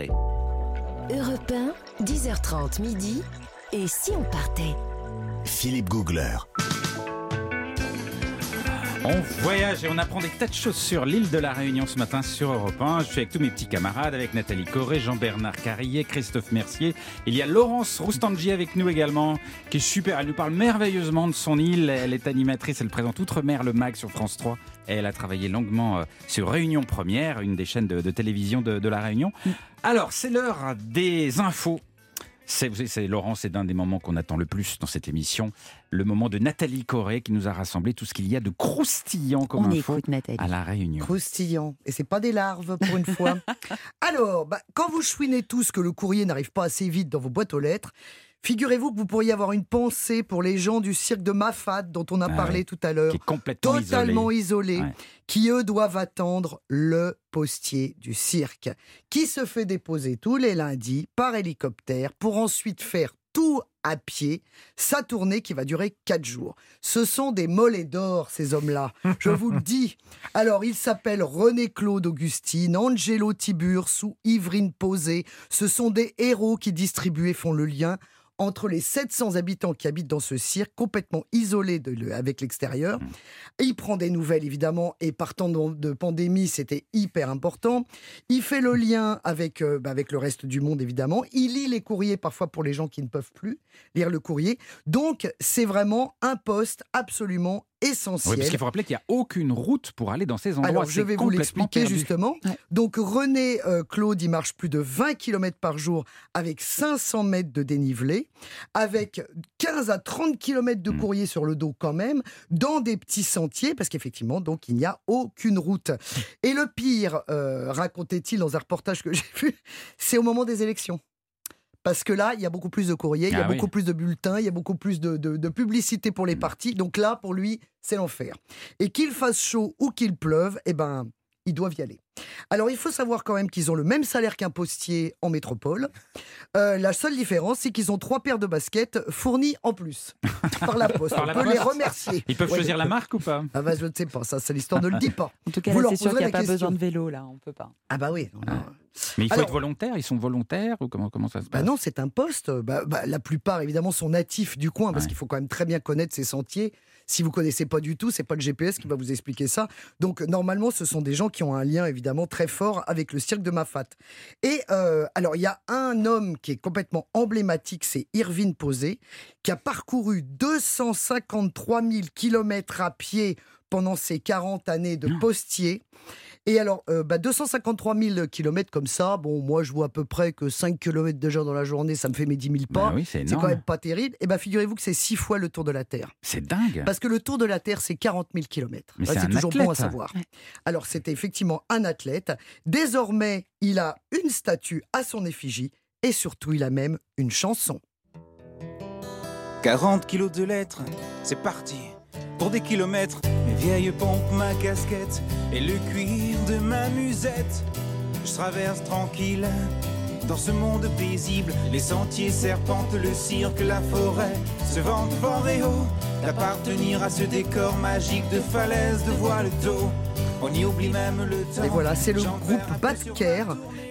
Europe 1, 10h30 midi. Et si on partait? Philippe Googler. On voyage et on apprend des tas de choses sur l'île de la Réunion ce matin sur Europe 1. Je suis avec tous mes petits camarades, avec Nathalie Corré, Jean-Bernard Carrier, Christophe Mercier. Il y a Laurence Roustangi avec nous également, qui est super. Elle nous parle merveilleusement de son île. Elle est animatrice, elle présente Outre-mer le MAG sur France 3. Et elle a travaillé longuement euh, sur Réunion Première, une des chaînes de, de télévision de, de la Réunion. Alors, c'est l'heure des infos c'est, vous savez, c'est Laurent, c'est d'un des moments qu'on attend le plus dans cette émission, le moment de Nathalie Corré qui nous a rassemblé tout ce qu'il y a de croustillant comme On info écoute Nathalie. à la Réunion. Croustillant. Et c'est pas des larves pour une fois. Alors, bah, quand vous chouinez tous que le courrier n'arrive pas assez vite dans vos boîtes aux lettres, figurez-vous que vous pourriez avoir une pensée pour les gens du cirque de Mafat dont on a Ah parlé tout à l'heure. Complètement Totalement isolé. isolés, Ouais. qui eux doivent attendre le postier du cirque, qui se fait déposer tous les lundis par hélicoptère pour ensuite faire tout à pied, sa tournée qui va durer quatre jours. Ce sont des mollets d'or, ces hommes-là, je vous le dis. Alors, ils s'appellent René-Claude Augustine, Angelo Tiburce ou Yverine Posé. Ce sont des héros qui distribuent et font le lien entre les 700 habitants qui habitent dans ce cirque, complètement isolés de le- avec l'extérieur. Il prend des nouvelles, évidemment, et partant de, de pandémie, c'était hyper important. Il fait le lien avec, euh, bah, avec le reste du monde, évidemment. Il lit les courriers, parfois pour les gens qui ne peuvent plus lire le courrier. Donc, c'est vraiment un poste absolument Oui, essentiel. parce qu'il faut rappeler qu'il n'y a aucune route pour aller dans ces endroits. Alors, je vais vous l'expliquer perdu. justement. Ouais. Donc, René euh, Claude, il marche plus de 20 km par jour avec 500 mètres de dénivelé, avec 15 à 30 km de Mm. courrier sur le dos quand même, dans des petits sentiers, parce qu'effectivement, donc, il n'y a aucune route. Et le pire, euh, racontait-il dans un reportage que j'ai vu, c'est au moment des élections. Parce que là, il y a beaucoup plus de courriers, il y a Ah oui. beaucoup plus de bulletins, il y a beaucoup plus de, de- de publicité pour les Mm. partis. Donc là, pour lui, c'est l'enfer. Et qu'il fasse chaud ou qu'il pleuve, eh ben, ils doivent y aller. Alors, il faut savoir quand même qu'ils ont le même salaire qu'un postier en métropole. Euh, la seule différence, c'est qu'ils ont trois paires de baskets fournies en plus par la poste. Par On la peut poste. les remercier. Ils peuvent Ouais. choisir la marque ou pas? Ah bah, je ne sais pas, ça, c'est l'histoire ne le dit pas. En tout cas, Vous là, leur c'est sûr poserez qu'il n'y a la pas besoin question. de vélo, là, on peut pas. Ah bah oui. Mais il faut Alors- être volontaire. Ils sont volontaires ou comment, comment ça se Bah passe? non, c'est un poste. Bah, bah, la plupart, évidemment, sont natifs du coin parce Ouais. qu'il faut quand même très bien connaître ces sentiers. Si vous connaissez pas du tout, c'est pas le GPS qui va vous expliquer ça. Donc normalement, ce sont des gens qui ont un lien évidemment très fort avec le cirque de Mafat. Et euh, alors, il y a un homme qui est complètement emblématique, c'est Irvine Posé, qui a parcouru 253 000 kilomètres à pied pendant ses 40 années de postier. Et alors, euh, bah, 253 000 kilomètres comme ça, bon, moi je vois à peu près que 5 kilomètres déjà dans la journée, ça me fait mes 10 000 pas. Oui, c'est quand même pas terrible. Et bien, figurez-vous que c'est six fois le tour de la Terre. C'est dingue. Parce que le tour de la Terre, c'est 40 000 kilomètres. Mais Ouais, c'est c'est un toujours bon à savoir. Alors, c'était effectivement un athlète. Désormais, il a une statue à son effigie et surtout, il a même une chanson. 40 kilos de lettres, c'est parti. Pour des kilomètres, mes vieilles pompes, ma casquette et le cuir de ma musette. Je traverse tranquille dans ce monde paisible. Les sentiers serpentent, le cirque, la forêt se vantent fort et haut d'appartenir à ce décor magique de falaises de voile d'eau. On y oublie même le temps. Et voilà, c'est le groupe ma-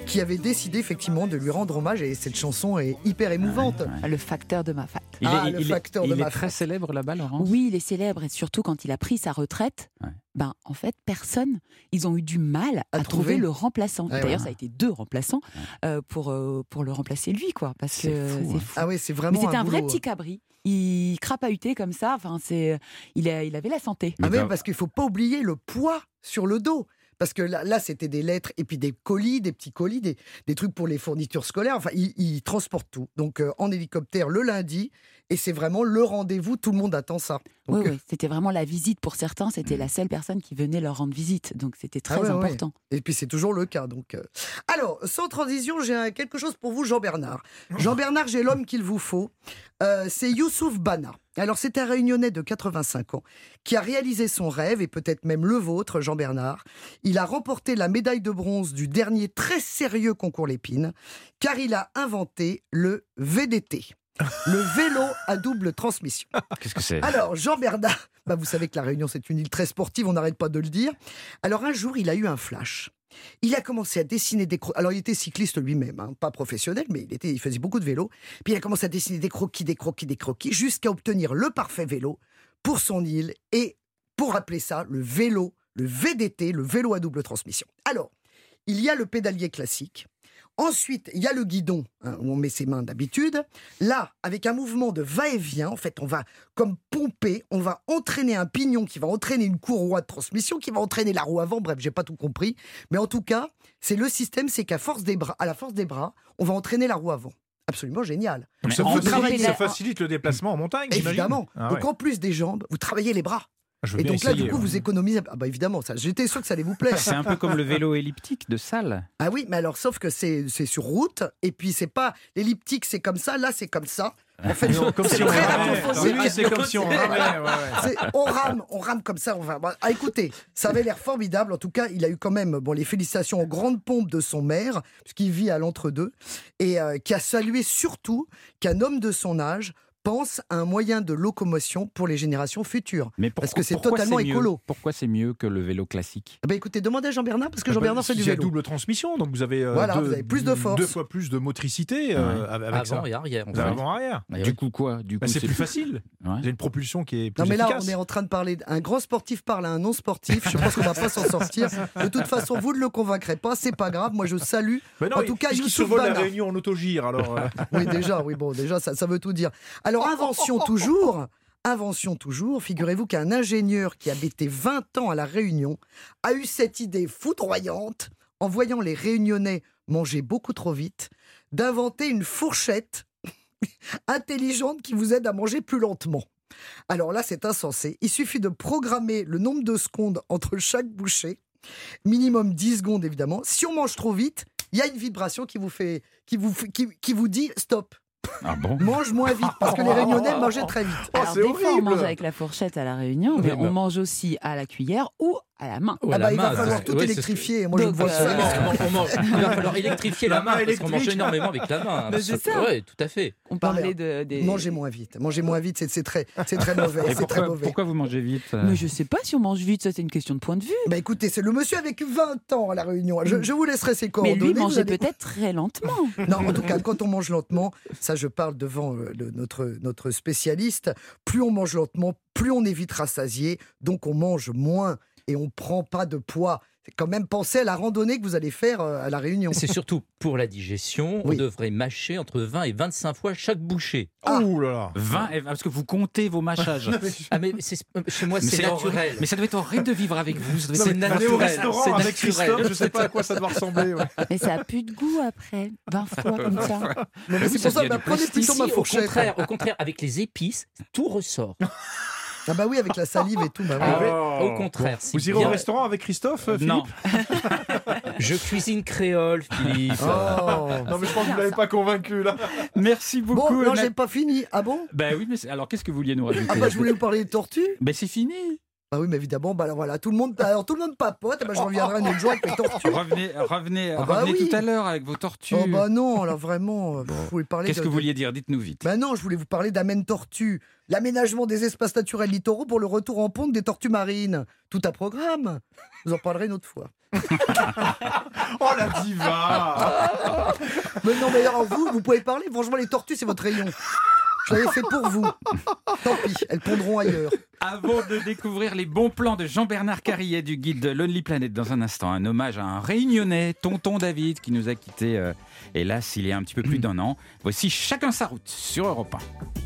qui avait décidé effectivement de lui rendre hommage et cette chanson est hyper émouvante. Ouais. Le facteur de ma fat. Il Ah, est, le il est- facteur de il est ma très célèbre là-bas, Laurent. Oui, il est célèbre et surtout quand il a pris sa retraite, Ouais. ben en fait personne, ils ont eu du mal À à, trouver. trouver. le remplaçant. Ouais, D'ailleurs, ouais. ça a été deux remplaçants euh, pour euh, pour le remplacer lui, quoi, parce C'est que fou, c'est hein. fou. Ah oui, c'est Mais vraiment c'était un, vrai boulot. petit cabri. Il crapahutait comme ça. Enfin, c'est il, a- il avait la santé. Ah Mais oui, parce qu'il faut pas oublier le poids sur le dos. Parce que là, là, c'était des lettres et puis des colis, des petits colis, des, des trucs pour les fournitures scolaires. Enfin, ils transportent tout. Donc, euh, en hélicoptère le lundi. Et c'est vraiment le rendez-vous. Tout le monde attend ça. Donc, Oui, euh, oui, c'était vraiment la visite pour certains. C'était Mm. la seule personne qui venait leur rendre visite. Donc c'était très Ah ouais, ouais. important. Et puis, c'est toujours le cas. Donc, euh. Alors, sans transition, j'ai quelque chose pour vous, Jean-Bernard. Jean-Bernard, j'ai l'homme qu'il vous faut. Euh, c'est Youssouf Bana. Alors, c'est un réunionnais de 85 ans qui a réalisé son rêve et peut-être même le vôtre, Jean-Bernard. Il a remporté la médaille de bronze du dernier très sérieux concours Lépine, car il a inventé le VDT, le vélo à double transmission. Qu'est-ce que c'est? Alors, Jean-Bernard, bah, vous savez que la Réunion, c'est une île très sportive, on n'arrête pas de le dire. Alors, un jour, il a eu un flash. Il a commencé à dessiner des croquis. Alors, il était cycliste lui-même, hein, pas professionnel, mais il, était, il faisait beaucoup de vélo. Puis, il a commencé à dessiner des croquis, des croquis, des croquis, jusqu'à obtenir le parfait vélo pour son île et pour appeler ça le vélo, le VDT, le vélo à double transmission. Alors, il y a le pédalier classique. Ensuite, il y a le guidon hein, où on met ses mains d'habitude. Là, avec un mouvement de va-et-vient, en fait, on va comme pomper, on va entraîner un pignon qui va entraîner une courroie de transmission, qui va entraîner la roue avant. Bref, j'ai pas tout compris, mais en tout cas, c'est le système, c'est qu'à force des bras, à la force des bras, on va entraîner la roue avant. Absolument génial. Ça, facilite, travaillant- ça facilite le déplacement en montagne. Évidemment. Ah Donc en plus des jambes, vous travaillez les bras. Je veux Et donc là, du coup, ouais. vous économisez. Ah bah évidemment, ça. J'étais sûr que ça allait vous plaire. C'est un peu comme le vélo elliptique de salle. Ah oui, mais alors sauf que c'est c'est sur route et puis c'est pas l'elliptique, c'est comme ça. Là, c'est comme ça. En fait, Non, comme c'est si on ramait. c'est comme si on on rame, on rame comme ça. On va. Ah, écoutez, ça avait l'air formidable. En tout cas, il a eu quand même bon les félicitations aux grandes pompes de son maire, puisqu'il vit à l'entre-deux, et euh, qui a salué surtout qu'un homme de son âge pense à un moyen de locomotion pour les générations futures. Mais Parce que c'est totalement mieux écolo. Pourquoi c'est mieux que le vélo classique? Eh ben écoutez, demandez à Jean-Bernard parce que Ah bah, Jean-Bernard fait il du y a vélo. double transmission, donc vous avez, euh, Voilà, deux, vous avez plus de force. deux fois plus de motricité euh, avec ça. Avant et arrière. en fait. avant arrière. Eh Du coup quoi? Du Bah, coup c'est plus facile. Vous avez une propulsion qui est plus Non mais là, efficace. on est en train de parler d'un grand sportif parle à un non sportif. Je pense qu'on va pas s'en sortir. De toute façon, vous ne le convaincrez pas, c'est pas grave. Moi, je salue. Mais non, en tout cas, puisqu'il Youssouf survole la réunion en autogire, alors. euh, Oui, déjà, oui, bon, déjà, ça, ça veut tout dire. Alors, invention toujours. Invention toujours. Figurez-vous qu'un ingénieur qui habitait 20 ans à La Réunion a eu cette idée foudroyante, en voyant les Réunionnais manger beaucoup trop vite, d'inventer une fourchette intelligente qui vous aide à manger plus lentement. Alors là, c'est insensé. Il suffit de programmer le nombre de secondes entre chaque bouchée, minimum 10 secondes évidemment. Si on mange trop vite, il y a une vibration qui vous fait, qui vous, qui vous dit stop, Ah bon mange moins vite, parce que les Réunionnais mangeaient très vite. Oh, Alors, c'est des fois, on mange avec la fourchette à la Réunion, mais Oui, on mange aussi à la cuillère ou à la main. Ah la bah, il va main, falloir tout ouais, électrifier. Moi, je vois euh, il va falloir électrifier la, La main, parce qu'on mange énormément avec la main. Mais c'est ça. Oui, tout à fait. On mais, parlait de, des... Mangez moins vite. Mangez moins vite, c'est- très, c'est très mauvais. C'est très pourquoi, mauvais. pourquoi vous mangez vite euh Mais je sais pas si on mange vite, ça c'est une question de point de vue. Bah écoutez, c'est le monsieur avec 20 ans à la Réunion. Je, je vous laisserai ses Mais coordonnées. lui vous mangeait allez- peut-être très lentement. Non, en tout cas, quand on mange lentement, ça je parle devant euh, le- notre, notre spécialiste, plus on mange lentement, plus on est vite rassasié, donc on mange moins et on prend pas de poids. C'est quand même penser à la randonnée que vous allez faire euh, à la Réunion. C'est surtout pour la digestion, Oui. on devrait mâcher entre 20 et 25 fois chaque bouchée. Ah. Ouh là là. 20 et- parce que vous comptez vos mâchages. Ah mais c'est- chez moi c'est naturel. Mais ça doit être horrible de vivre avec vous. ça C'est Aller au naturel. restaurant C'est avec naturel. Christophe, je sais pas à quoi ça doit ressembler. ouais. Mais ça a plus de goût après. 20 fois comme ça. Non, mais oui, c'est ça pour ça, devient bah, prenez plutôt ma Ici, au fourchette. contraire, au contraire, avec les épices, tout ressort. Ah bah oui, avec la salive et tout. Bah oui. Ah, Oh. Au contraire, Vous irez bien. au restaurant avec Christophe, euh, Philippe Non, Je cuisine créole, Philippe. Oh. Non, mais je pense que vous l'avez pas convaincu là. merci Bon, beaucoup. non, j'ai pas fini. Ah bon? Ben oui, mais c'est- alors qu'est-ce que vous vouliez nous rajouter? Ah bah je voulais vous parler des tortues. Ben c'est fini. Bah oui, mais évidemment, bah alors voilà, tout le monde, alors tout le monde papote. Et bah, je reviendrai un autre jour avec les tortues. Revenez, revenez, Ah bah revenez oui. tout à l'heure avec vos tortues. Oh bah non, alors vraiment, euh, je voulais parler. Qu'est-ce que vous vouliez dire? Dites-nous vite. Bah non, je voulais vous parler d'Amen Tortue, l'aménagement des espaces naturels littoraux pour le retour en ponte des tortues marines. Tout à programme. Vous en parlerai une autre fois. Oh la diva Mais non, mais alors vous, vous pouvez parler. Franchement, les tortues, c'est votre rayon. Je l'avais fait pour vous. Tant pis, elles pondront ailleurs. Avant de découvrir les bons plans de Jean-Bernard Carrier du guide de Lonely Planet dans un instant, un hommage à un réunionnais, Tonton David, qui nous a quittés, euh, hélas, il y a un petit peu plus d'un an. Voici chacun sa route sur Europe 1.